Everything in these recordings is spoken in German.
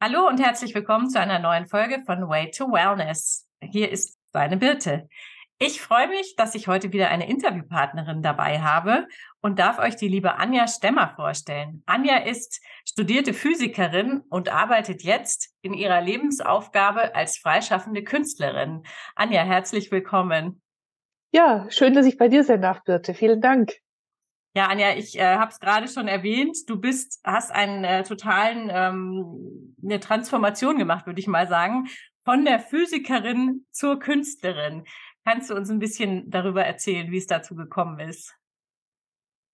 Hallo und herzlich willkommen zu einer neuen Folge von Way to Wellness. Hier ist seine Birte. Ich freue mich, dass ich heute wieder eine Interviewpartnerin dabei habe und darf euch die liebe Anja Stemmer vorstellen. Anja ist studierte Physikerin und arbeitet jetzt in ihrer Lebensaufgabe als freischaffende Künstlerin. Anja, herzlich willkommen. Ja, schön, dass ich bei dir sein darf, Birte. Vielen Dank. Ja, Anja, ich äh, habe es gerade schon erwähnt. Du bist, hast einen äh, totalen ähm, eine Transformation gemacht, würde ich mal sagen, von der Physikerin zur Künstlerin. Kannst du uns ein bisschen darüber erzählen, wie es dazu gekommen ist?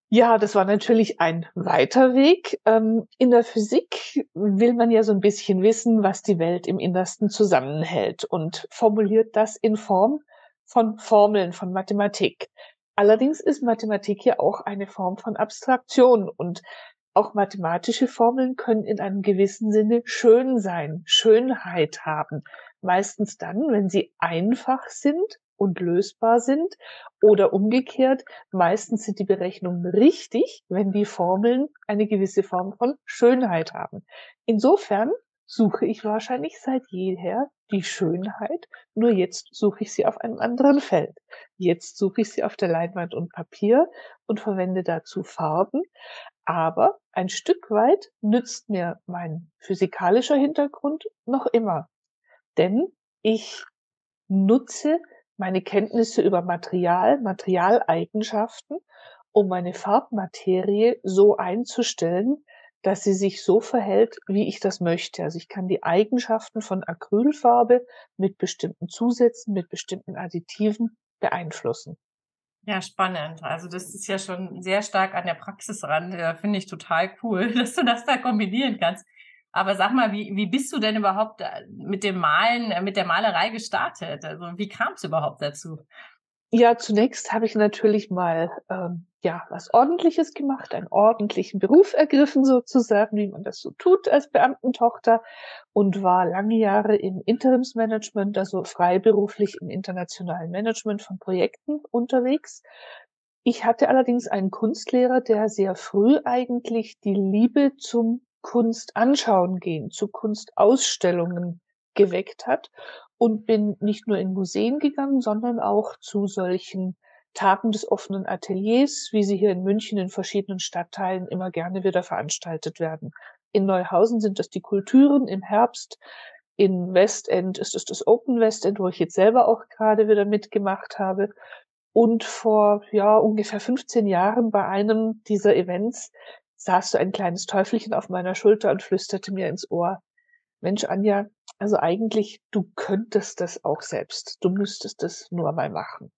Ja, das war natürlich ein weiter Weg. Ähm, in der Physik will man ja so ein bisschen wissen, was die Welt im Innersten zusammenhält und formuliert das in Form von Formeln, von Mathematik. Allerdings ist Mathematik ja auch eine Form von Abstraktion und auch mathematische Formeln können in einem gewissen Sinne schön sein, Schönheit haben. Meistens dann, wenn sie einfach sind und lösbar sind oder umgekehrt, meistens sind die Berechnungen richtig, wenn die Formeln eine gewisse Form von Schönheit haben. Insofern suche ich wahrscheinlich seit jeher die Schönheit, nur jetzt suche ich sie auf einem anderen Feld. Jetzt suche ich sie auf der Leinwand und Papier und verwende dazu Farben, aber ein Stück weit nützt mir mein physikalischer Hintergrund noch immer. Denn ich nutze meine Kenntnisse über Material, Materialeigenschaften, um meine Farbmaterie so einzustellen, dass sie sich so verhält, wie ich das möchte. Also ich kann die Eigenschaften von Acrylfarbe mit bestimmten Zusätzen, mit bestimmten Additiven beeinflussen. Ja, spannend. Also das ist ja schon sehr stark an der Praxis ran. Ja, Finde ich total cool, dass du das da kombinieren kannst. Aber sag mal, wie, wie bist du denn überhaupt äh, mit dem Malen, äh, mit der Malerei gestartet? Also wie kam es überhaupt dazu? Ja, zunächst habe ich natürlich mal ähm, ja was Ordentliches gemacht, einen ordentlichen Beruf ergriffen sozusagen, wie man das so tut als Beamtentochter und war lange Jahre im Interimsmanagement, also freiberuflich im internationalen Management von Projekten unterwegs. Ich hatte allerdings einen Kunstlehrer, der sehr früh eigentlich die Liebe zum Kunst anschauen gehen, zu Kunstausstellungen geweckt hat und bin nicht nur in Museen gegangen, sondern auch zu solchen Tagen des offenen Ateliers, wie sie hier in München in verschiedenen Stadtteilen immer gerne wieder veranstaltet werden. In Neuhausen sind das die Kulturen im Herbst. In Westend ist es das Open Westend, wo ich jetzt selber auch gerade wieder mitgemacht habe. Und vor ja ungefähr 15 Jahren bei einem dieser Events saß so ein kleines Teufelchen auf meiner Schulter und flüsterte mir ins Ohr, Mensch, Anja, also eigentlich, du könntest das auch selbst. Du müsstest das nur mal machen.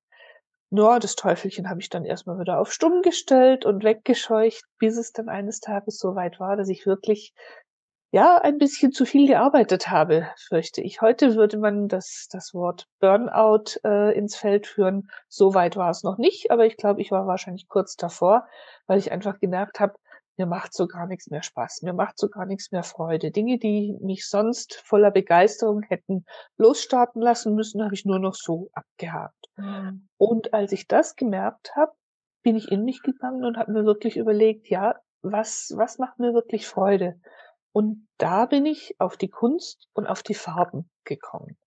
Nur das Teufelchen habe ich dann erstmal wieder auf stumm gestellt und weggescheucht, bis es dann eines Tages so weit war, dass ich wirklich ja ein bisschen zu viel gearbeitet habe, fürchte ich. Heute würde man das, das Wort Burnout äh, ins Feld führen. So weit war es noch nicht, aber ich glaube, ich war wahrscheinlich kurz davor, weil ich einfach gemerkt habe, mir macht so gar nichts mehr Spaß, mir macht so gar nichts mehr Freude. Dinge, die mich sonst voller Begeisterung hätten losstarten lassen müssen, habe ich nur noch so abgehakt. Mhm. Und als ich das gemerkt habe, bin ich in mich gegangen und habe mir wirklich überlegt, ja, was, was macht mir wirklich Freude? Und da bin ich auf die Kunst und auf die Farben gekommen.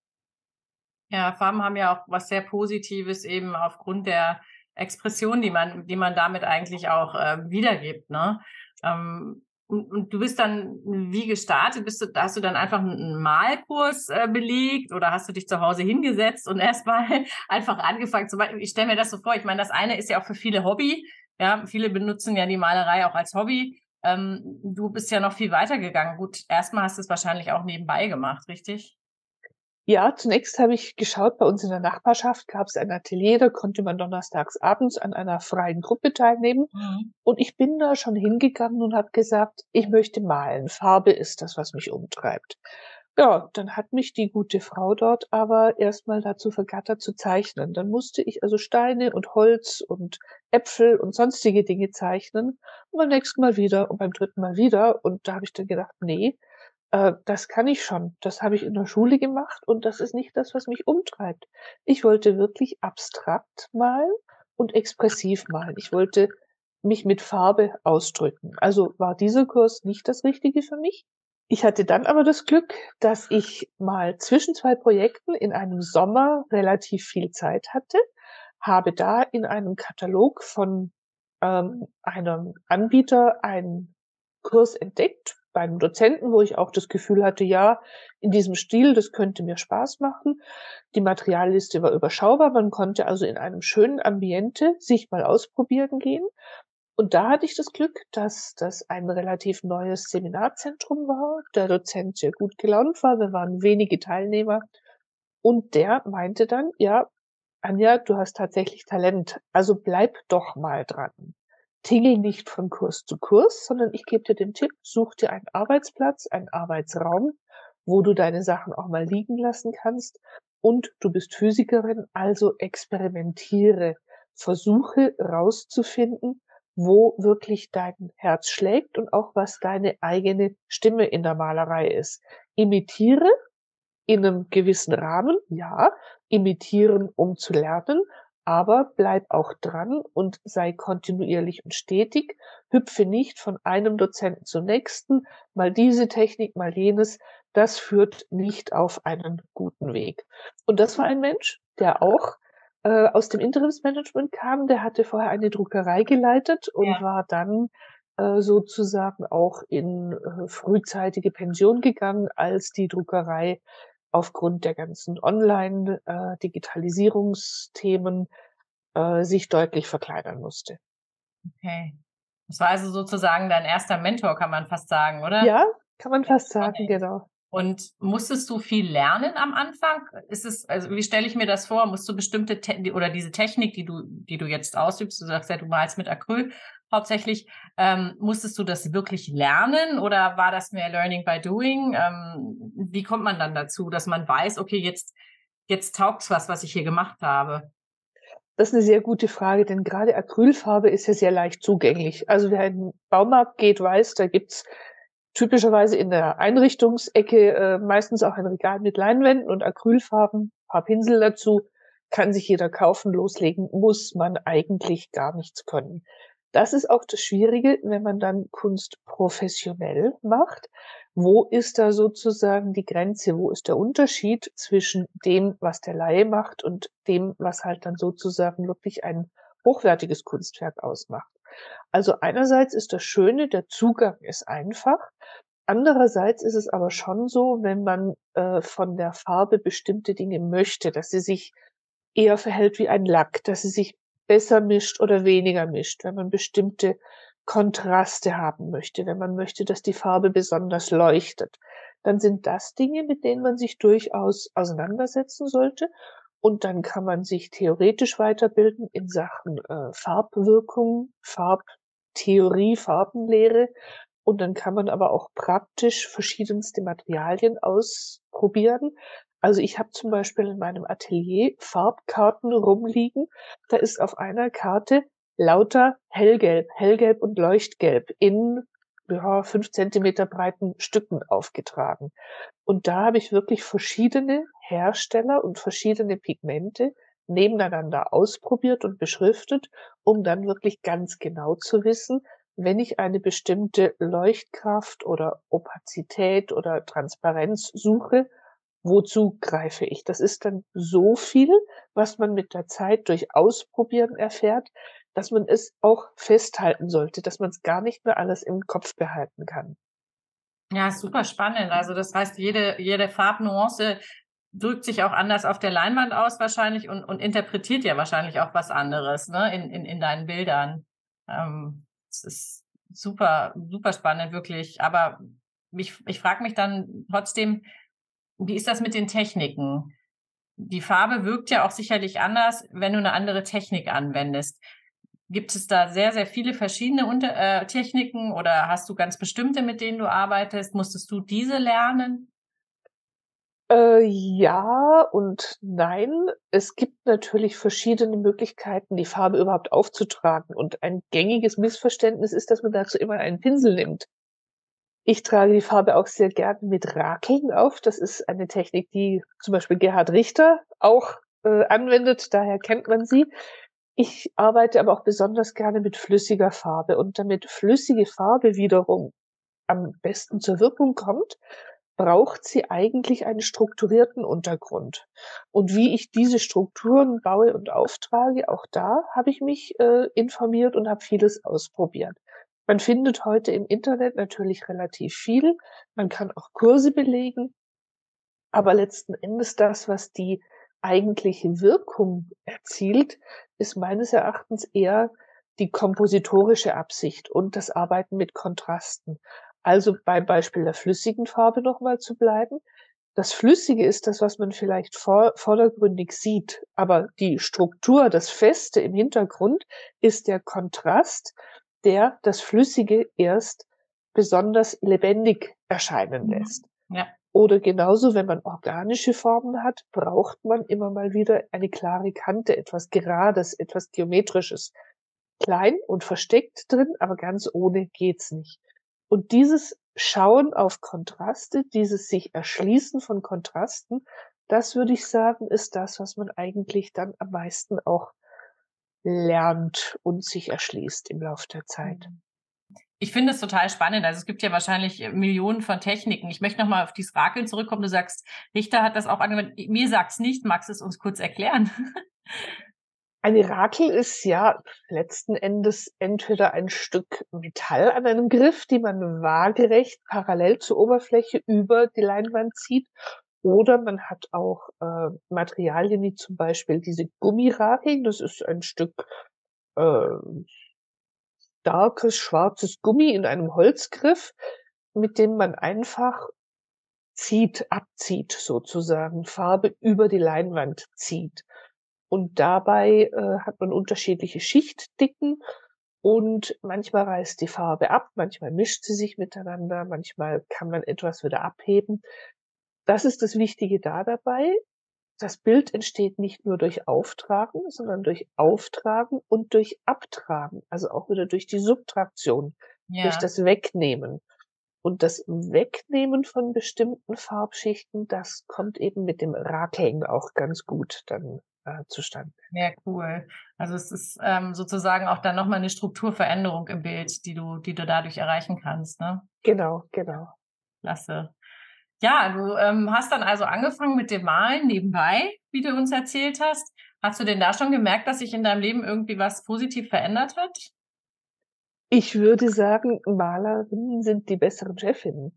Ja, Farben haben ja auch was sehr Positives eben aufgrund der Expression, die man, die man damit eigentlich auch äh, wiedergibt. Ne? Ähm, und, und, du bist dann wie gestartet? Bist du, hast du dann einfach einen Malkurs äh, belegt oder hast du dich zu Hause hingesetzt und erstmal einfach angefangen zu malen? Ich stelle mir das so vor. Ich meine, das eine ist ja auch für viele Hobby. Ja, viele benutzen ja die Malerei auch als Hobby. Ähm, du bist ja noch viel weiter gegangen. Gut, erstmal hast du es wahrscheinlich auch nebenbei gemacht, richtig? Ja, zunächst habe ich geschaut, bei uns in der Nachbarschaft gab es ein Atelier, da konnte man donnerstags abends an einer freien Gruppe teilnehmen. Mhm. Und ich bin da schon hingegangen und habe gesagt, ich möchte malen. Farbe ist das, was mich umtreibt. Ja, dann hat mich die gute Frau dort aber erstmal dazu vergattert zu zeichnen. Dann musste ich also Steine und Holz und Äpfel und sonstige Dinge zeichnen. Und beim nächsten Mal wieder und beim dritten Mal wieder. Und da habe ich dann gedacht, nee, äh, das kann ich schon. Das habe ich in der Schule gemacht und das ist nicht das, was mich umtreibt. Ich wollte wirklich abstrakt malen und expressiv malen. Ich wollte mich mit Farbe ausdrücken. Also war dieser Kurs nicht das Richtige für mich. Ich hatte dann aber das Glück, dass ich mal zwischen zwei Projekten in einem Sommer relativ viel Zeit hatte, habe da in einem Katalog von ähm, einem Anbieter einen Kurs entdeckt bei einem Dozenten, wo ich auch das Gefühl hatte, ja, in diesem Stil, das könnte mir Spaß machen. Die Materialliste war überschaubar, man konnte also in einem schönen Ambiente sich mal ausprobieren gehen. Und da hatte ich das Glück, dass das ein relativ neues Seminarzentrum war, der Dozent sehr gut gelaunt war, wir waren wenige Teilnehmer und der meinte dann, ja, Anja, du hast tatsächlich Talent, also bleib doch mal dran. Tingel nicht von Kurs zu Kurs, sondern ich gebe dir den Tipp, such dir einen Arbeitsplatz, einen Arbeitsraum, wo du deine Sachen auch mal liegen lassen kannst und du bist Physikerin, also experimentiere, versuche rauszufinden, wo wirklich dein Herz schlägt und auch was deine eigene Stimme in der Malerei ist. Imitiere in einem gewissen Rahmen, ja, imitieren, um zu lernen, aber bleib auch dran und sei kontinuierlich und stetig. Hüpfe nicht von einem Dozenten zum nächsten, mal diese Technik, mal jenes. Das führt nicht auf einen guten Weg. Und das war ein Mensch, der auch äh, aus dem Interimsmanagement kam. Der hatte vorher eine Druckerei geleitet und ja. war dann äh, sozusagen auch in äh, frühzeitige Pension gegangen, als die Druckerei aufgrund der ganzen Online-Digitalisierungsthemen äh, sich deutlich verkleinern musste. Okay. Das war also sozusagen dein erster Mentor, kann man fast sagen, oder? Ja, kann man fast sagen, genau. Und musstest du viel lernen am Anfang? Ist es, also wie stelle ich mir das vor? Musst du bestimmte Te oder diese Technik, die du, die du jetzt ausübst, du sagst ja, du malst mit Acryl hauptsächlich, ähm, musstest du das wirklich lernen oder war das mehr Learning by Doing? Ähm, wie kommt man dann dazu, dass man weiß, okay, jetzt, jetzt taugt's was, was ich hier gemacht habe? Das ist eine sehr gute Frage, denn gerade Acrylfarbe ist ja sehr leicht zugänglich. Also wer in den Baumarkt geht, weiß, da gibt's typischerweise in der Einrichtungsecke äh, meistens auch ein Regal mit Leinwänden und Acrylfarben, paar Pinsel dazu, kann sich jeder kaufen, loslegen, muss man eigentlich gar nichts können. Das ist auch das Schwierige, wenn man dann Kunst professionell macht. Wo ist da sozusagen die Grenze? Wo ist der Unterschied zwischen dem, was der Laie macht und dem, was halt dann sozusagen wirklich ein hochwertiges Kunstwerk ausmacht? Also einerseits ist das Schöne, der Zugang ist einfach. Andererseits ist es aber schon so, wenn man äh, von der Farbe bestimmte Dinge möchte, dass sie sich eher verhält wie ein Lack, dass sie sich besser mischt oder weniger mischt, wenn man bestimmte Kontraste haben möchte, wenn man möchte, dass die Farbe besonders leuchtet, dann sind das Dinge, mit denen man sich durchaus auseinandersetzen sollte. Und dann kann man sich theoretisch weiterbilden in Sachen äh, Farbwirkung, Farbtheorie, Farbenlehre. Und dann kann man aber auch praktisch verschiedenste Materialien ausprobieren. Also ich habe zum Beispiel in meinem Atelier Farbkarten rumliegen. Da ist auf einer Karte lauter hellgelb, hellgelb und leuchtgelb in ja, fünf Zentimeter breiten Stücken aufgetragen. Und da habe ich wirklich verschiedene Hersteller und verschiedene Pigmente nebeneinander ausprobiert und beschriftet, um dann wirklich ganz genau zu wissen, wenn ich eine bestimmte Leuchtkraft oder Opazität oder Transparenz suche, wozu greife ich? Das ist dann so viel, was man mit der Zeit durch Ausprobieren erfährt, dass man es auch festhalten sollte, dass man es gar nicht mehr alles im Kopf behalten kann. Ja, super spannend. Also das heißt, jede, jede Farbnuance drückt sich auch anders auf der Leinwand aus wahrscheinlich und, und interpretiert ja wahrscheinlich auch was anderes ne, in, in, in deinen Bildern. Ähm, das ist super, super spannend, wirklich. Aber ich, ich frage mich dann trotzdem, wie ist das mit den Techniken? Die Farbe wirkt ja auch sicherlich anders, wenn du eine andere Technik anwendest. Gibt es da sehr, sehr viele verschiedene Unter äh, Techniken oder hast du ganz bestimmte, mit denen du arbeitest? Musstest du diese lernen? Äh, ja und nein. Es gibt natürlich verschiedene Möglichkeiten, die Farbe überhaupt aufzutragen. Und ein gängiges Missverständnis ist, dass man dazu immer einen Pinsel nimmt. Ich trage die Farbe auch sehr gerne mit Rakeln auf. Das ist eine Technik, die zum Beispiel Gerhard Richter auch äh, anwendet. Daher kennt man sie. Ich arbeite aber auch besonders gerne mit flüssiger Farbe und damit flüssige Farbe wiederum am besten zur Wirkung kommt, braucht sie eigentlich einen strukturierten Untergrund. Und wie ich diese Strukturen baue und auftrage, auch da habe ich mich äh, informiert und habe vieles ausprobiert. Man findet heute im Internet natürlich relativ viel. Man kann auch Kurse belegen. Aber letzten Endes das, was die eigentliche Wirkung erzielt, ist meines Erachtens eher die kompositorische Absicht und das Arbeiten mit Kontrasten. Also beim Beispiel der flüssigen Farbe nochmal zu bleiben. Das Flüssige ist das, was man vielleicht vor, vordergründig sieht, aber die Struktur, das Feste im Hintergrund ist der Kontrast, der das Flüssige erst besonders lebendig erscheinen mhm. lässt. Ja. Oder genauso, wenn man organische Formen hat, braucht man immer mal wieder eine klare Kante, etwas Gerades, etwas Geometrisches. Klein und versteckt drin, aber ganz ohne geht's nicht. Und dieses Schauen auf Kontraste, dieses sich erschließen von Kontrasten, das würde ich sagen, ist das, was man eigentlich dann am meisten auch lernt und sich erschließt im Laufe der Zeit. Mhm. Ich finde es total spannend. Also es gibt ja wahrscheinlich Millionen von Techniken. Ich möchte nochmal auf dieses Rakeln zurückkommen. Du sagst, Richter hat das auch angewendet. Mir sagt's nicht. Magst du es uns kurz erklären? Eine Rakel ist ja letzten Endes entweder ein Stück Metall an einem Griff, die man waagerecht parallel zur Oberfläche über die Leinwand zieht, oder man hat auch äh, Materialien wie zum Beispiel diese Gummirakeln. Das ist ein Stück äh, starkes schwarzes Gummi in einem Holzgriff, mit dem man einfach zieht, abzieht sozusagen, Farbe über die Leinwand zieht. Und dabei äh, hat man unterschiedliche Schichtdicken und manchmal reißt die Farbe ab, manchmal mischt sie sich miteinander, manchmal kann man etwas wieder abheben. Das ist das Wichtige da dabei. Das Bild entsteht nicht nur durch Auftragen, sondern durch Auftragen und durch Abtragen, also auch wieder durch die Subtraktion, ja. durch das Wegnehmen. Und das Wegnehmen von bestimmten Farbschichten, das kommt eben mit dem Rakeln auch ganz gut dann äh, zustande. Ja, cool. Also es ist ähm, sozusagen auch dann nochmal eine Strukturveränderung im Bild, die du, die du dadurch erreichen kannst, ne? Genau, genau. Klasse. Ja, du ähm, hast dann also angefangen mit dem Malen nebenbei, wie du uns erzählt hast. Hast du denn da schon gemerkt, dass sich in deinem Leben irgendwie was positiv verändert hat? Ich würde sagen, Malerinnen sind die besseren Chefinnen.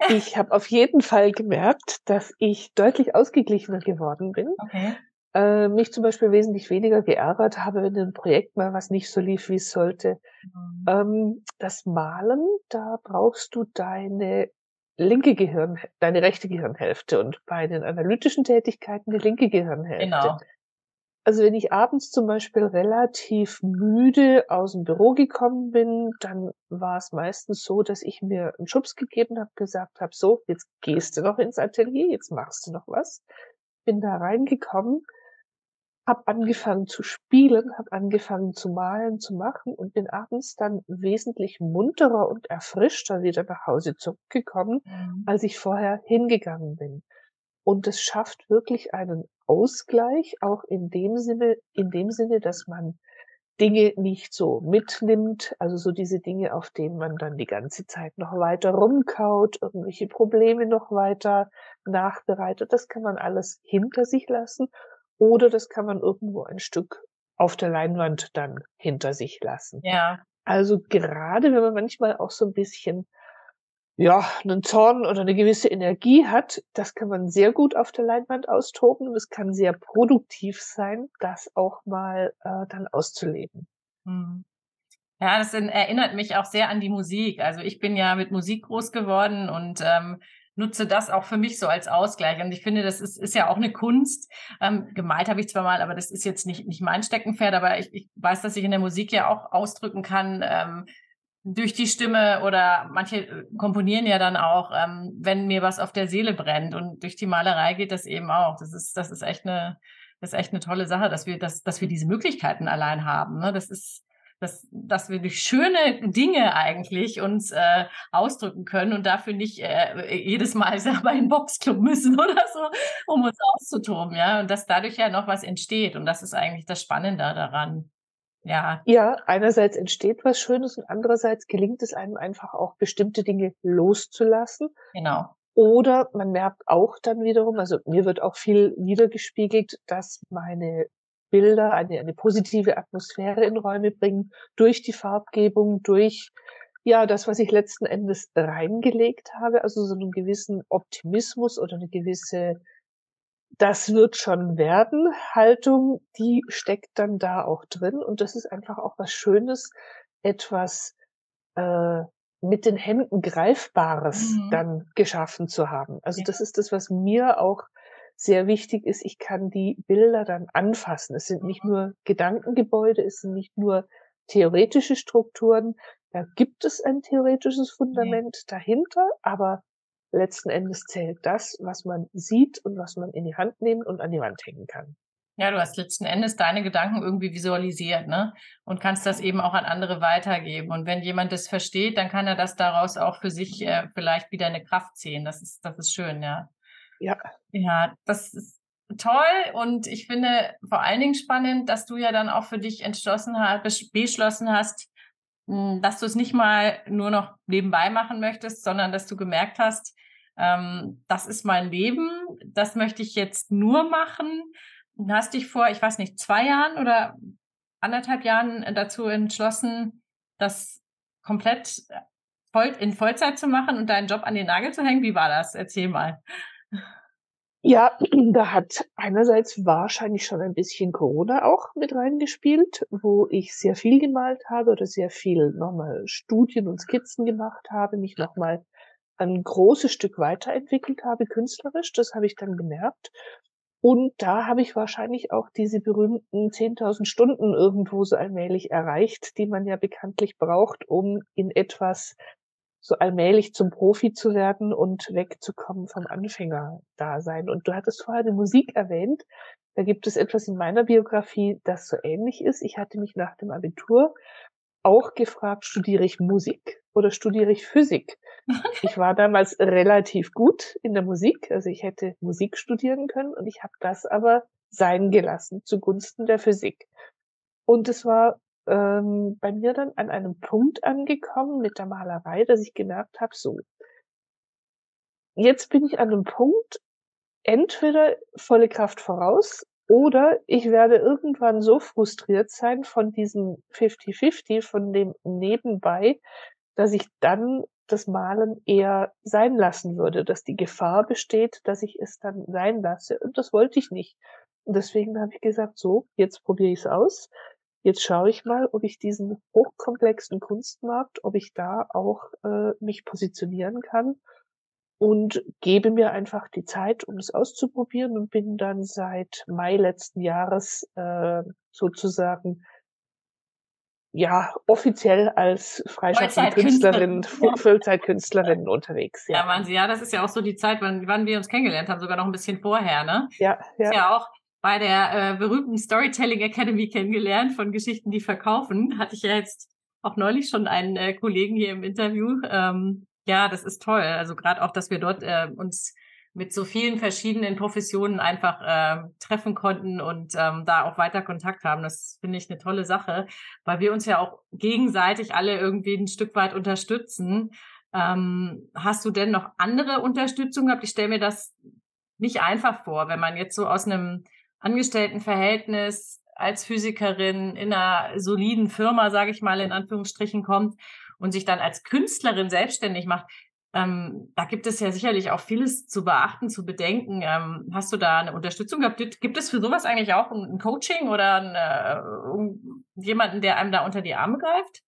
Ich habe auf jeden Fall gemerkt, dass ich deutlich ausgeglichener geworden bin. Okay äh, mich zum Beispiel wesentlich weniger geärgert habe, wenn ein Projekt mal was nicht so lief, wie es sollte. Mhm. Ähm, das Malen, da brauchst du deine linke Gehirn, deine rechte Gehirnhälfte und bei den analytischen Tätigkeiten die linke Gehirnhälfte. Genau. Also wenn ich abends zum Beispiel relativ müde aus dem Büro gekommen bin, dann war es meistens so, dass ich mir einen Schubs gegeben habe, gesagt habe, so, jetzt gehst du noch ins Atelier, jetzt machst du noch was. Bin da reingekommen, habe angefangen zu spielen, habe angefangen zu malen, zu machen und bin abends dann wesentlich munterer und erfrischter wieder nach Hause zurückgekommen, mhm. als ich vorher hingegangen bin. Und es schafft wirklich einen Ausgleich, auch in dem Sinne, in dem Sinne, dass man Dinge nicht so mitnimmt, also so diese Dinge, auf denen man dann die ganze Zeit noch weiter rumkaut, irgendwelche Probleme noch weiter nachbereitet, das kann man alles hinter sich lassen oder das kann man irgendwo ein Stück auf der Leinwand dann hinter sich lassen. Ja. Also gerade wenn man manchmal auch so ein bisschen ja, einen Zorn oder eine gewisse Energie hat, das kann man sehr gut auf der Leinwand austoben und es kann sehr produktiv sein, das auch mal äh, dann auszuleben. Hm. Ja, das erinnert mich auch sehr an die Musik. Also ich bin ja mit Musik groß geworden und ähm, nutze das auch für mich so als Ausgleich. Und ich finde, das ist, ist ja auch eine Kunst. Ähm, gemalt habe ich zwar mal, aber das ist jetzt nicht, nicht mein Steckenpferd, aber ich, ich weiß, dass ich in der Musik ja auch ausdrücken kann, ähm, durch die Stimme oder manche äh, komponieren ja dann auch, ähm, wenn mir was auf der Seele brennt und durch die Malerei geht das eben auch. Das ist, das ist echt eine, das ist echt eine tolle Sache, dass wir, dass, dass wir diese Möglichkeiten allein haben. Ne? Das ist, dass, dass wir durch schöne Dinge eigentlich uns äh, ausdrücken können und dafür nicht äh, jedes Mal selber in den Boxclub müssen oder so, um uns auszutoben, ja. Und dass dadurch ja noch was entsteht. Und das ist eigentlich das Spannende daran. Ja. Ja, einerseits entsteht was Schönes und andererseits gelingt es einem einfach auch, bestimmte Dinge loszulassen. Genau. Oder man merkt auch dann wiederum, also mir wird auch viel wiedergespiegelt, dass meine Bilder eine, eine positive Atmosphäre in Räume bringen, durch die Farbgebung, durch ja, das, was ich letzten Endes reingelegt habe, also so einen gewissen Optimismus oder eine gewisse das wird schon werden Haltung, die steckt dann da auch drin. Und das ist einfach auch was Schönes, etwas äh, mit den Händen Greifbares mhm. dann geschaffen zu haben. Also ja. das ist das, was mir auch sehr wichtig ist. Ich kann die Bilder dann anfassen. Es sind nicht mhm. nur Gedankengebäude, es sind nicht nur theoretische Strukturen. Da gibt es ein theoretisches Fundament dahinter, aber letzten Endes zählt das, was man sieht und was man in die Hand nehmen und an die Wand hängen kann. Ja, du hast letzten Endes deine Gedanken irgendwie visualisiert, ne? Und kannst das eben auch an andere weitergeben. Und wenn jemand das versteht, dann kann er das daraus auch für sich äh, vielleicht wieder eine Kraft ziehen. Das ist, das ist schön, ja. Ja. Ja, das ist toll. Und ich finde vor allen Dingen spannend, dass du ja dann auch für dich entschlossen hast, beschlossen hast, hm, dass du es nicht mal nur noch nebenbei machen möchtest, sondern dass du gemerkt hast, ähm, das ist mein Leben, das möchte ich jetzt nur machen. Und hast dich vor, ich weiß nicht, zwei Jahren oder anderthalb Jahren dazu entschlossen, das komplett voll, in Vollzeit zu machen und deinen Job an den Nagel zu hängen. Wie war das? Erzähl mal. Ja, da hat einerseits wahrscheinlich schon ein bisschen Corona auch mit reingespielt, wo ich sehr viel gemalt habe oder sehr viel nochmal Studien und Skizzen gemacht habe, mich nochmal ein großes Stück weiterentwickelt habe, künstlerisch. Das habe ich dann gemerkt. Und da habe ich wahrscheinlich auch diese berühmten 10.000 Stunden irgendwo so allmählich erreicht, die man ja bekanntlich braucht, um in etwas so allmählich zum Profi zu werden und wegzukommen vom Anfängerdasein. Und du hattest vorher die Musik erwähnt. Da gibt es etwas in meiner Biografie, das so ähnlich ist. Ich hatte mich nach dem Abitur auch gefragt, studiere ich Musik oder studiere ich Physik? Ich war damals relativ gut in der Musik, also ich hätte Musik studieren können und ich habe das aber sein gelassen zugunsten der Physik. Und es war ähm, bei mir dann an einem Punkt angekommen mit der Malerei, dass ich gemerkt habe, so, jetzt bin ich an einem Punkt, entweder volle Kraft voraus oder ich werde irgendwann so frustriert sein von diesem 50-50, von dem nebenbei, dass ich dann das Malen eher sein lassen würde, dass die Gefahr besteht, dass ich es dann sein lasse. Und das wollte ich nicht. Und deswegen habe ich gesagt, so, jetzt probiere ich es aus. Jetzt schaue ich mal, ob ich diesen hochkomplexen Kunstmarkt, ob ich da auch äh, mich positionieren kann und gebe mir einfach die Zeit, um es auszuprobieren und bin dann seit Mai letzten Jahres äh, sozusagen ja offiziell als freischaffende Künstlerin, Vollzeitkünstlerin unterwegs. Ja. ja, waren Sie, ja, das ist ja auch so die Zeit, wann, wann wir uns kennengelernt haben, sogar noch ein bisschen vorher, ne? Ja, ja. Ist ja auch bei der äh, berühmten Storytelling Academy kennengelernt von Geschichten, die verkaufen. Hatte ich ja jetzt auch neulich schon einen äh, Kollegen hier im Interview. Ähm, ja, das ist toll. Also gerade auch, dass wir dort äh, uns mit so vielen verschiedenen Professionen einfach äh, treffen konnten und ähm, da auch weiter Kontakt haben. Das finde ich eine tolle Sache, weil wir uns ja auch gegenseitig alle irgendwie ein Stück weit unterstützen. Ähm, hast du denn noch andere Unterstützung gehabt? Ich stelle mir das nicht einfach vor, wenn man jetzt so aus einem Angestelltenverhältnis als Physikerin in einer soliden Firma, sage ich mal in Anführungsstrichen, kommt und sich dann als Künstlerin selbstständig macht. Ähm, da gibt es ja sicherlich auch vieles zu beachten, zu bedenken. Ähm, hast du da eine Unterstützung gehabt? Gibt es für sowas eigentlich auch ein, Coaching oder eine, äh, jemanden, der einem da unter die Arme greift?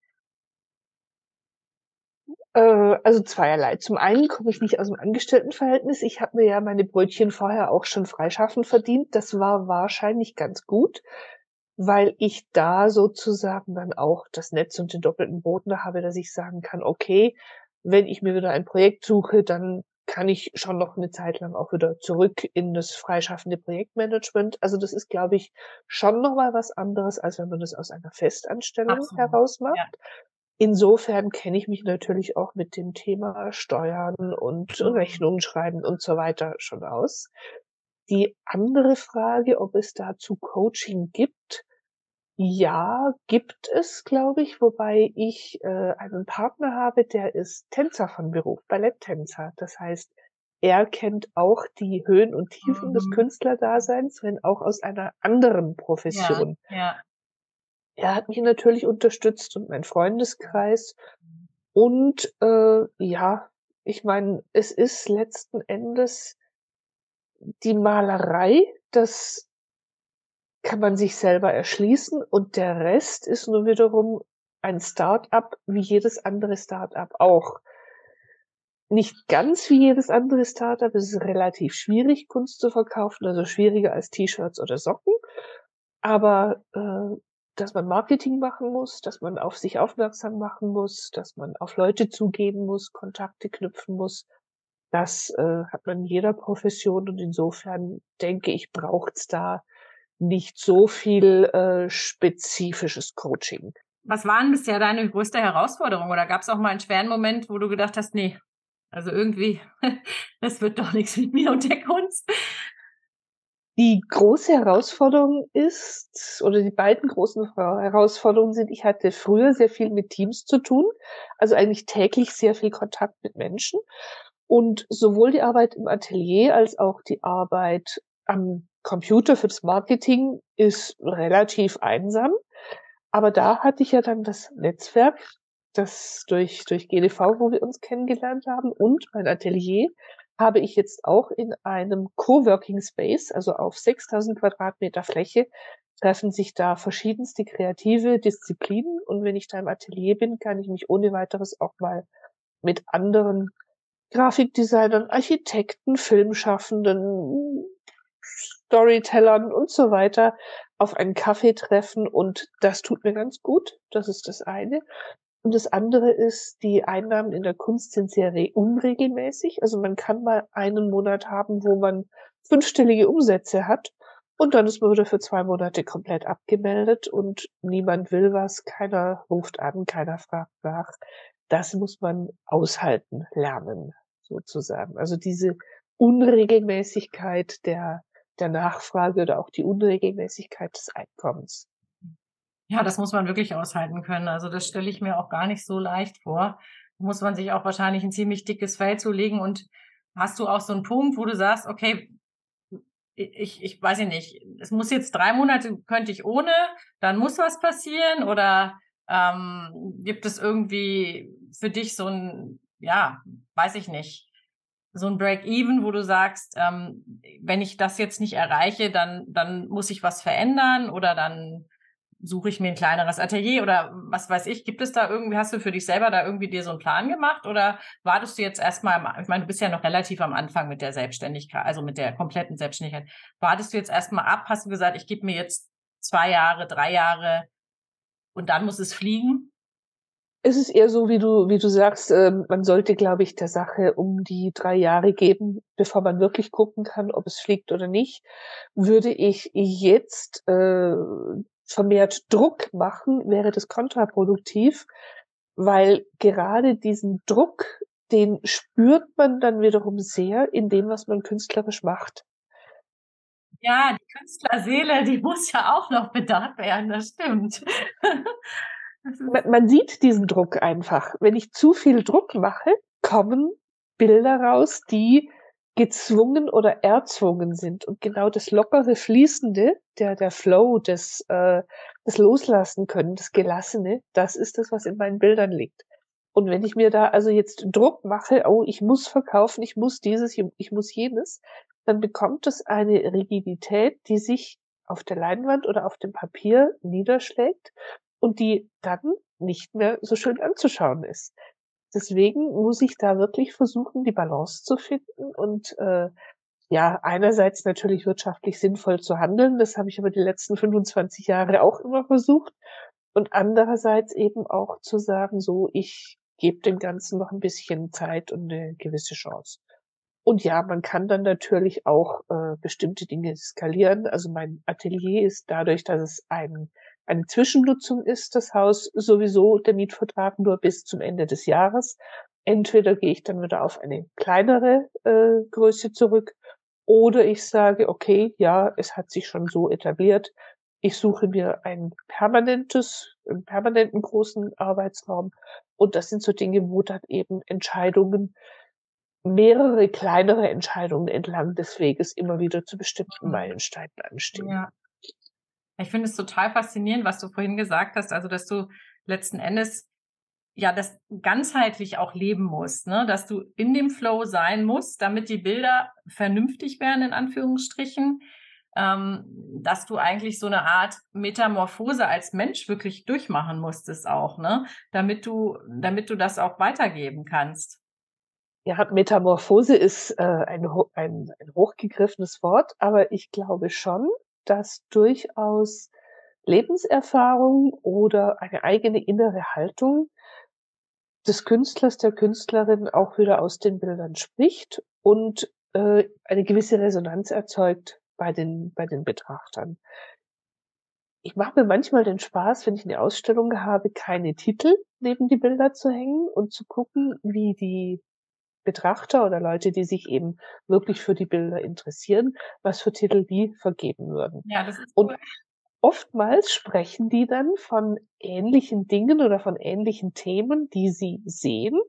Äh, also zweierlei. Zum einen komme ich nicht aus dem Angestelltenverhältnis. Ich habe mir ja meine Brötchen vorher auch schon freischaffen verdient. Das war wahrscheinlich ganz gut, weil ich da sozusagen dann auch das Netz und den doppelten Boden habe, dass ich sagen kann, okay, wenn ich mir wieder ein Projekt suche, dann kann ich schon noch eine Zeit lang auch wieder zurück in das freischaffende Projektmanagement. Also das ist, glaube ich, schon nochmal was anderes, als wenn man das aus einer Festanstellung Absolut. heraus macht. Ja. Insofern kenne ich mich natürlich auch mit dem Thema Steuern und mhm. Rechnungen schreiben und so weiter schon aus. Die andere Frage, ob es dazu Coaching gibt, Ja, gibt es, glaube ich, wobei ich äh, einen Partner habe, der ist Tänzer von Beruf, Balletttänzer. Das heißt, er kennt auch die Höhen und Tiefen des Mhm. Künstlerdaseins, wenn auch aus einer anderen Ja, Profession. ja. Er hat mich natürlich unterstützt und mein Freundeskreis. Und äh, ja, ich meine, es ist letzten Endes die Malerei, das kann man sich selber erschließen und der Rest ist nur wiederum ein Start-up wie jedes andere Start-up auch. Nicht ganz wie jedes andere Start-up, es ist relativ schwierig, Kunst zu verkaufen, also schwieriger als T-Shirts oder Socken. Aber äh, dass man Marketing machen muss, dass man auf sich aufmerksam machen muss, dass man auf Leute zugehen muss, Kontakte knüpfen muss, das äh, hat man in jeder Profession und insofern denke ich, braucht's da nicht so viel äh, spezifisches Coaching. Was war denn bisher deine größte Herausforderung? Oder gab es auch mal einen schweren Moment, wo du gedacht hast, nee, also irgendwie, das wird doch nichts mit mir und der Kunst? Die große Herausforderung ist, oder die beiden großen Herausforderungen sind, ich hatte früher sehr viel mit Teams zu tun, also eigentlich täglich sehr viel Kontakt mit Menschen. Und sowohl die Arbeit im Atelier als auch die Arbeit am Computer fürs Marketing ist relativ einsam. Aber da hatte ich ja dann das Netzwerk, das durch, durch GDV, wo wir uns kennengelernt haben, und mein Atelier habe ich jetzt auch in einem Coworking Space, also auf 6000 Quadratmeter Fläche, treffen sich da verschiedenste kreative Disziplinen. Und wenn ich da im Atelier bin, kann ich mich ohne weiteres auch mal mit anderen Grafikdesignern, Architekten, Filmschaffenden, Storytellern und so weiter auf einen Kaffee treffen und das tut mir ganz gut. Das ist das eine. Und das andere ist, die Einnahmen in der Kunst sind sehr unregelmäßig. Also man kann mal einen Monat haben, wo man fünfstellige Umsätze hat und dann ist man wieder für zwei Monate komplett abgemeldet und niemand will was, keiner ruft an, keiner fragt nach. Das muss man aushalten, lernen, sozusagen. Also diese Unregelmäßigkeit der, der Nachfrage oder auch die Unregelmäßigkeit des Einkommens. Ja, das muss man wirklich aushalten können. Also das stelle ich mir auch gar nicht so leicht vor. Muss man sich auch wahrscheinlich ein ziemlich dickes Fell zulegen. Und hast du auch so einen Punkt, wo du sagst, okay, ich, ich weiß nicht, es muss jetzt drei Monate, könnte ich ohne, dann muss was passieren oder ähm, gibt es irgendwie für dich so ein, ja, weiß ich nicht, so ein Break-Even, wo du sagst, ähm, wenn ich das jetzt nicht erreiche, dann, dann muss ich was verändern oder dann suche ich mir ein kleineres Atelier oder was weiß ich. Gibt es da irgendwie, hast du für dich selber da irgendwie dir so einen Plan gemacht oder wartest du jetzt erstmal, ich meine, du bist ja noch relativ am Anfang mit der Selbstständigkeit, also mit der kompletten Selbstständigkeit. Wartest du jetzt erstmal ab? Hast du gesagt, ich gebe mir jetzt zwei Jahre, drei Jahre und dann muss es fliegen? Es ist eher so, wie du, wie du sagst, äh, man sollte, glaube ich, der Sache um die drei Jahre geben, bevor man wirklich gucken kann, ob es fliegt oder nicht. Würde ich jetzt äh, vermehrt Druck machen, wäre das kontraproduktiv, weil gerade diesen Druck, den spürt man dann wiederum sehr in dem, was man künstlerisch macht. Ja, die Künstlerseele, die muss ja auch noch bedacht werden, das stimmt. man, man sieht diesen Druck einfach. Wenn ich zu viel Druck mache, kommen Bilder raus, die gezwungen oder erzwungen sind. Und genau das lockere, fließende, der, der Flow, das, äh, das Loslassen können, das Gelassene, das ist das, was in meinen Bildern liegt. Und wenn ich mir da also jetzt Druck mache, oh, ich muss verkaufen, ich muss dieses, ich muss jenes, dann bekommt es eine Rigidität, die sich auf der Leinwand oder auf dem Papier niederschlägt und die dann nicht mehr so schön anzuschauen ist. Deswegen muss ich da wirklich versuchen, die Balance zu finden und äh, ja, einerseits natürlich wirtschaftlich sinnvoll zu handeln, das habe ich aber die letzten 25 Jahre auch immer versucht, und andererseits eben auch zu sagen, so, ich gebe dem Ganzen noch ein bisschen Zeit und eine gewisse Chance. Und ja, man kann dann natürlich auch äh, bestimmte Dinge skalieren. Also mein Atelier ist dadurch, dass es ein eine Zwischennutzung ist das Haus sowieso der Mietvertrag nur bis zum Ende des Jahres. Entweder gehe ich dann wieder auf eine kleinere äh, Größe zurück oder ich sage, okay, ja, es hat sich schon so etabliert. ich suche mir ein permanentes, einen permanenten großen Arbeitsraum. Und das sind so Dinge, wo dann eben Entscheidungen, mehrere kleinere Entscheidungen entlang des Weges immer wieder zu bestimmten mhm. Meilensteinen anstehen. Ja. Ich finde es total faszinierend, was du vorhin gesagt hast, also dass du letzten Endes ja das ganzheitlich auch leben musst, ne? dass du in dem Flow sein musst, damit die Bilder vernünftig werden, in Anführungsstrichen, ähm, dass du eigentlich so eine Art Metamorphose als Mensch wirklich durchmachen musstest auch, ne? Damit du, damit du das auch weitergeben kannst. Ja, Metamorphose ist äh, ein, ein, ein hochgegriffenes Wort, aber ich glaube schon, dass durchaus Lebenserfahrung oder eine eigene innere Haltung des Künstlers, der Künstlerin auch wieder aus den Bildern spricht und äh, eine gewisse Resonanz erzeugt bei den, bei den Betrachtern. Ich mache mir manchmal den Spaß, wenn ich eine Ausstellung habe, keine Titel neben die Bilder zu hängen und zu gucken, wie die Betrachter oder Leute, die sich eben wirklich für die Bilder interessieren, was für Titel die vergeben würden. Ja, das ist cool. Und oftmals sprechen die dann von ähnlichen Dingen oder von ähnlichen Themen, die sie sehen,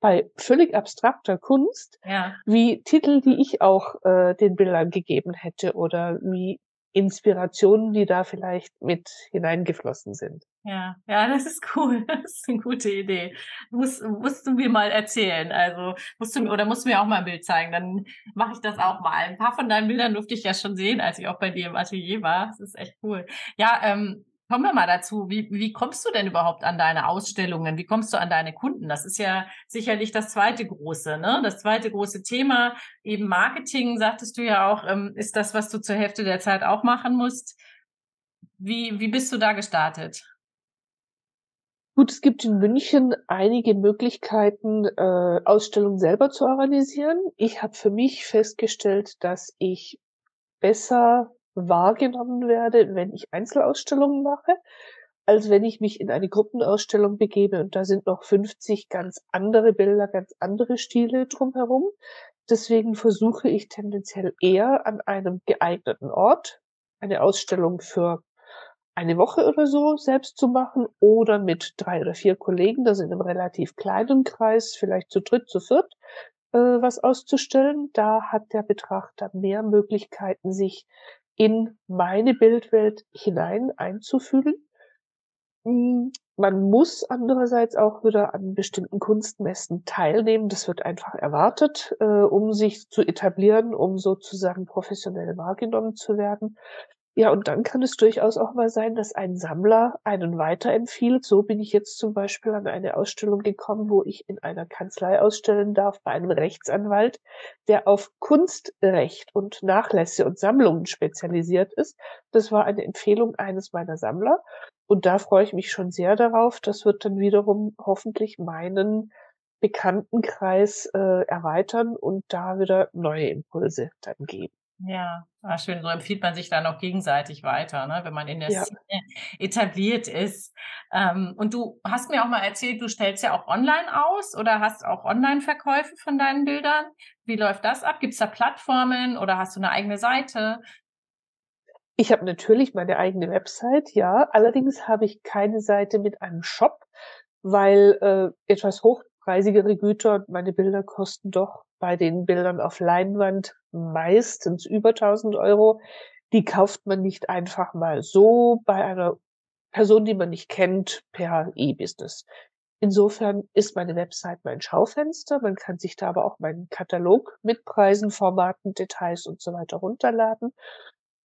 bei völlig abstrakter Kunst, ja. wie Titel, die ich auch äh, den Bildern gegeben hätte oder wie Inspirationen, die da vielleicht mit hineingeflossen sind. Ja, ja, das ist cool. Das ist eine gute Idee. Muss, musst du mir mal erzählen. Also musst du oder musst du mir auch mal ein Bild zeigen. Dann mache ich das auch mal. Ein paar von deinen Bildern durfte ich ja schon sehen, als ich auch bei dir im Atelier war. Das ist echt cool. Ja, ähm, Kommen wir mal dazu. Wie, wie kommst du denn überhaupt an deine Ausstellungen? Wie kommst du an deine Kunden? Das ist ja sicherlich das zweite große, ne? Das zweite große Thema. Eben Marketing, sagtest du ja auch, ähm, ist das, was du zur Hälfte der Zeit auch machen musst. Wie, wie bist du da gestartet? Gut, es gibt in München einige Möglichkeiten, äh, Ausstellungen selber zu organisieren. Ich habe für mich festgestellt, dass ich besser wahrgenommen werde, wenn ich Einzelausstellungen mache, als wenn ich mich in eine Gruppenausstellung begebe und da sind noch 50 ganz andere Bilder, ganz andere Stile drumherum. Deswegen versuche ich tendenziell eher an einem geeigneten Ort eine Ausstellung für eine Woche oder so selbst zu machen oder mit drei oder vier Kollegen, das in einem relativ kleinen Kreis, vielleicht zu dritt, zu viert, äh, was auszustellen. Da hat der Betrachter mehr Möglichkeiten, sich in meine Bildwelt hinein einzufühlen. Hm, man muss andererseits auch wieder an bestimmten Kunstmessen teilnehmen. Das wird einfach erwartet, äh, um sich zu etablieren, um sozusagen professionell wahrgenommen zu werden. Ja, und dann kann es durchaus auch mal sein, dass ein Sammler einen weiterempfiehlt. So bin ich jetzt zum Beispiel an eine Ausstellung gekommen, wo ich in einer Kanzlei ausstellen darf bei einem Rechtsanwalt, der auf Kunstrecht und Nachlässe und Sammlungen spezialisiert ist. Das war eine Empfehlung eines meiner Sammler. Und da freue ich mich schon sehr darauf. Das wird dann wiederum hoffentlich meinen Bekanntenkreis äh, erweitern und da wieder neue Impulse dann geben. Ja, ah, schön. So empfiehlt man sich dann auch gegenseitig weiter, ne? wenn man in der ja. Szene etabliert ist. Ähm, und du hast mir auch mal erzählt, du stellst ja auch online aus oder hast auch Online-Verkäufe von deinen Bildern. Wie läuft das ab? Gibt es da Plattformen oder hast du eine eigene Seite? Ich habe natürlich meine eigene Website, ja. Allerdings habe ich keine Seite mit einem Shop, weil äh, etwas hochpreisigere Güter und meine Bilder kosten doch bei den Bildern auf Leinwand meistens über 1000 Euro. Die kauft man nicht einfach mal so bei einer Person, die man nicht kennt, per E-Business. Insofern ist meine Website mein Schaufenster. Man kann sich da aber auch meinen Katalog mit Preisen, Formaten, Details und so weiter runterladen.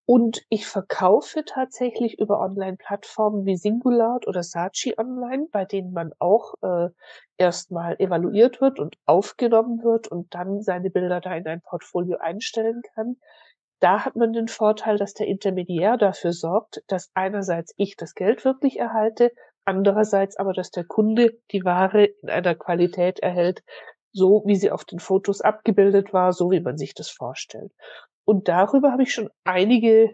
Und ich verkaufe tatsächlich über Online-Plattformen wie Singulart oder Saatchi Online, bei denen man auch äh, erstmal evaluiert wird und aufgenommen wird und dann seine Bilder da in ein Portfolio einstellen kann. Da hat man den Vorteil, dass der Intermediär dafür sorgt, dass einerseits ich das Geld wirklich erhalte, andererseits aber, dass der Kunde die Ware in einer Qualität erhält, so wie sie auf den Fotos abgebildet war, so wie man sich das vorstellt. Und darüber habe ich schon einige,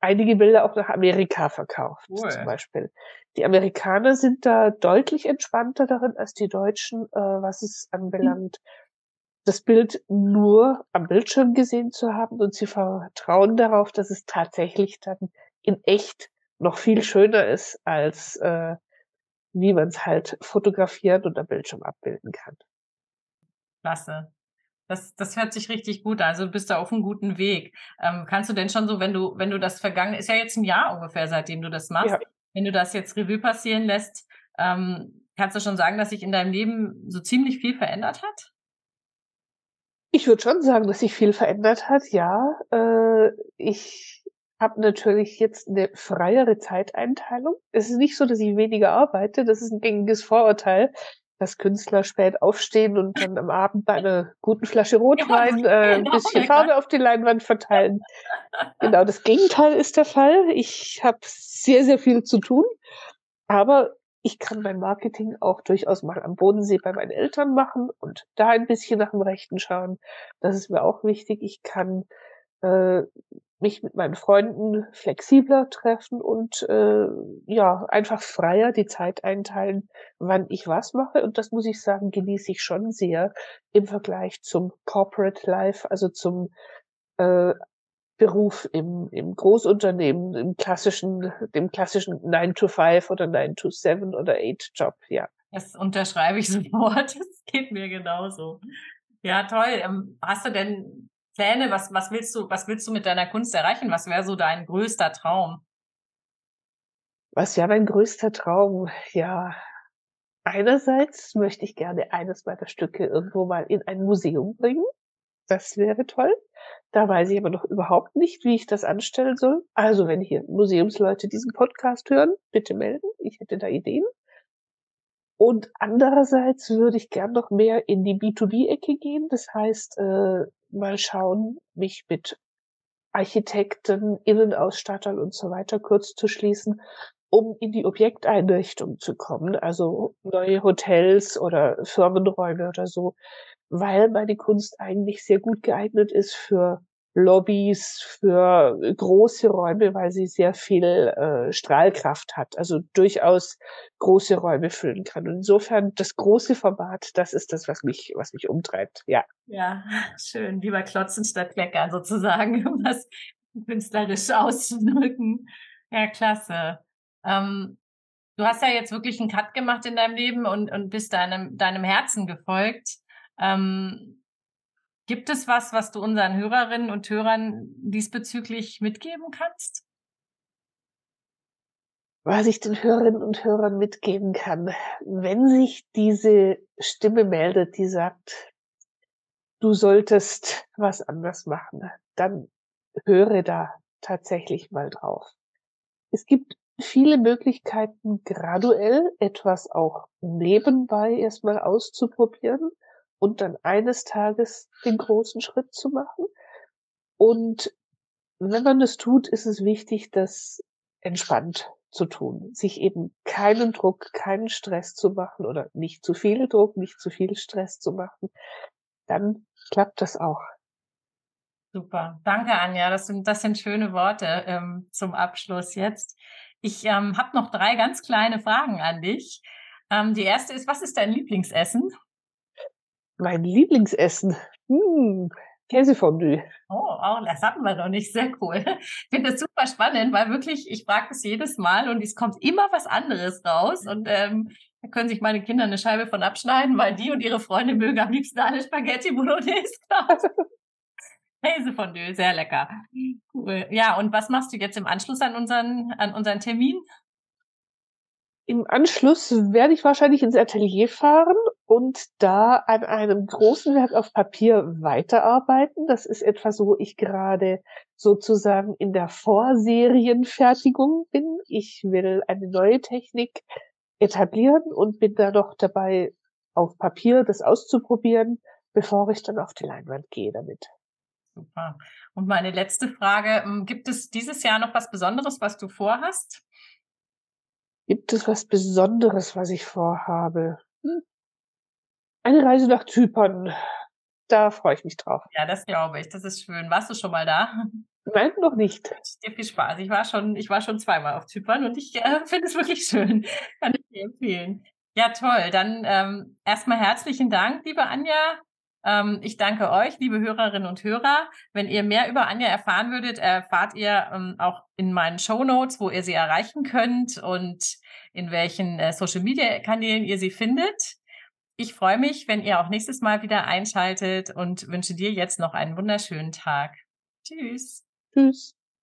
einige Bilder auch nach Amerika verkauft, cool. zum Beispiel. Die Amerikaner sind da deutlich entspannter darin als die Deutschen, äh, was es anbelangt, das Bild nur am Bildschirm gesehen zu haben und sie vertrauen darauf, dass es tatsächlich dann in echt noch viel schöner ist, als äh, wie man es halt fotografiert und am Bildschirm abbilden kann. Klasse. Das, das hört sich richtig gut an. Also du bist da auf einem guten Weg. Ähm, kannst du denn schon so, wenn du, wenn du das vergangen, ist ja jetzt ein Jahr ungefähr, seitdem du das machst, ja. wenn du das jetzt Revue passieren lässt, ähm, kannst du schon sagen, dass sich in deinem Leben so ziemlich viel verändert hat? Ich würde schon sagen, dass sich viel verändert hat, ja. Äh, ich habe natürlich jetzt eine freiere Zeiteinteilung. Es ist nicht so, dass ich weniger arbeite. Das ist ein gängiges Vorurteil dass Künstler spät aufstehen und dann am Abend bei einer guten Flasche Rotwein äh, ein genau, bisschen Farbe auf die Leinwand verteilen. Genau, das Gegenteil ist der Fall. Ich habe sehr, sehr viel zu tun, aber ich kann mein Marketing auch durchaus mal am Bodensee bei meinen Eltern machen und da ein bisschen nach dem Rechten schauen. Das ist mir auch wichtig. Ich kann äh, mich mit meinen Freunden flexibler treffen und äh, ja, einfach freier die Zeit einteilen, wann ich was mache. Und das muss ich sagen, genieße ich schon sehr im Vergleich zum Corporate Life, also zum äh, Beruf im, im Großunternehmen, im klassischen, dem klassischen 9 to 5 oder 9 to 7 oder 8 Job, ja. Das unterschreibe ich sofort. Das geht mir genauso. Ja, toll. Ähm, hast du denn Pläne? Was, was willst du, was willst du mit deiner Kunst erreichen? Was wäre so dein größter Traum? Was wäre mein größter Traum? Ja, einerseits möchte ich gerne eines meiner Stücke irgendwo mal in ein Museum bringen. Das wäre toll. Da weiß ich aber noch überhaupt nicht, wie ich das anstellen soll. Also, wenn hier Museumsleute diesen Podcast hören, bitte melden. Ich hätte da Ideen. Und andererseits würde ich gern noch mehr in die B2B-Ecke gehen. Das heißt, äh, mal schauen, mich mit Architekten, Innenausstattern und so weiter kurz zu schließen, um in die Objekteinrichtung zu kommen, also neue Hotels oder Firmenräume oder so, weil meine Kunst eigentlich sehr gut geeignet ist für Lobbys, für große Räume, weil sie sehr viel äh, Strahlkraft hat, also durchaus große Räume füllen kann. Und insofern das große Format, das ist das, was mich, was mich umtreibt. Ja. Ja, schön. Lieber klotzen statt kleckern sozusagen, um das künstlerisch auszudrücken. Ja, klasse. Ähm, du hast ja jetzt wirklich einen Cut gemacht in deinem Leben und, und bist deinem, deinem Herzen gefolgt. Ähm, Gibt es was, was du unseren Hörerinnen und Hörern diesbezüglich mitgeben kannst? Was ich den Hörerinnen und Hörern mitgeben kann, wenn sich diese Stimme meldet, die sagt, du solltest was anders machen, dann höre da tatsächlich mal drauf. Es gibt viele Möglichkeiten, graduell etwas auch nebenbei erstmal auszuprobieren und dann eines Tages den großen Schritt zu machen. Und wenn man das tut, ist es wichtig, das entspannt zu tun, sich eben keinen Druck, keinen Stress zu machen oder nicht zu viel Druck, nicht zu viel Stress zu machen, dann klappt das auch. Super, danke Anja, das sind, das sind schöne Worte ähm, zum Abschluss jetzt. Ich ähm, habe noch drei ganz kleine Fragen an dich. Ähm, die erste ist, was ist dein Lieblingsessen? Mein Lieblingsessen. Hm, Käsefondue. Oh, oh, das hatten wir noch nicht. Sehr cool. Ich finde das super spannend, weil wirklich, ich frage es jedes Mal und es kommt immer was anderes raus. Und ähm, da können sich meine Kinder eine Scheibe von abschneiden, weil die und ihre Freunde mögen am liebsten alle Spaghetti Bolognese. Käsefondue, sehr lecker. Cool. Ja, und was machst du jetzt im Anschluss an unseren, an unseren Termin? Im Anschluss werde ich wahrscheinlich ins Atelier fahren und da an einem großen Werk auf Papier weiterarbeiten. Das ist etwas, wo ich gerade sozusagen in der Vorserienfertigung bin. Ich will eine neue Technik etablieren und bin da noch dabei, auf Papier das auszuprobieren, bevor ich dann auf die Leinwand gehe damit. Super. Und meine letzte Frage, ähm, gibt es dieses Jahr noch was Besonderes, was du vorhast? Gibt es was Besonderes, was ich vorhabe? Hm. Eine Reise nach Zypern. Da freue ich mich drauf. Ja, das glaube ich. Das ist schön. Warst du schon mal da? Nein, noch nicht. Dir viel Spaß. Ich war schon, ich war schon zweimal auf Zypern und ich äh, finde es wirklich schön. Kann ich dir empfehlen. Ja, toll. Dann ähm, erstmal herzlichen Dank, liebe Anja, Ähm, ich danke euch, liebe Hörerinnen und Hörer. Wenn ihr mehr über Anja erfahren würdet, erfahrt ihr ähm, auch in meinen Show Notes, wo ihr sie erreichen könnt und in welchen äh, Social Media Kanälen ihr sie findet. Ich freue mich, wenn ihr auch nächstes Mal wieder einschaltet und wünsche dir jetzt noch einen wunderschönen Tag. Tschüss. Tschüss.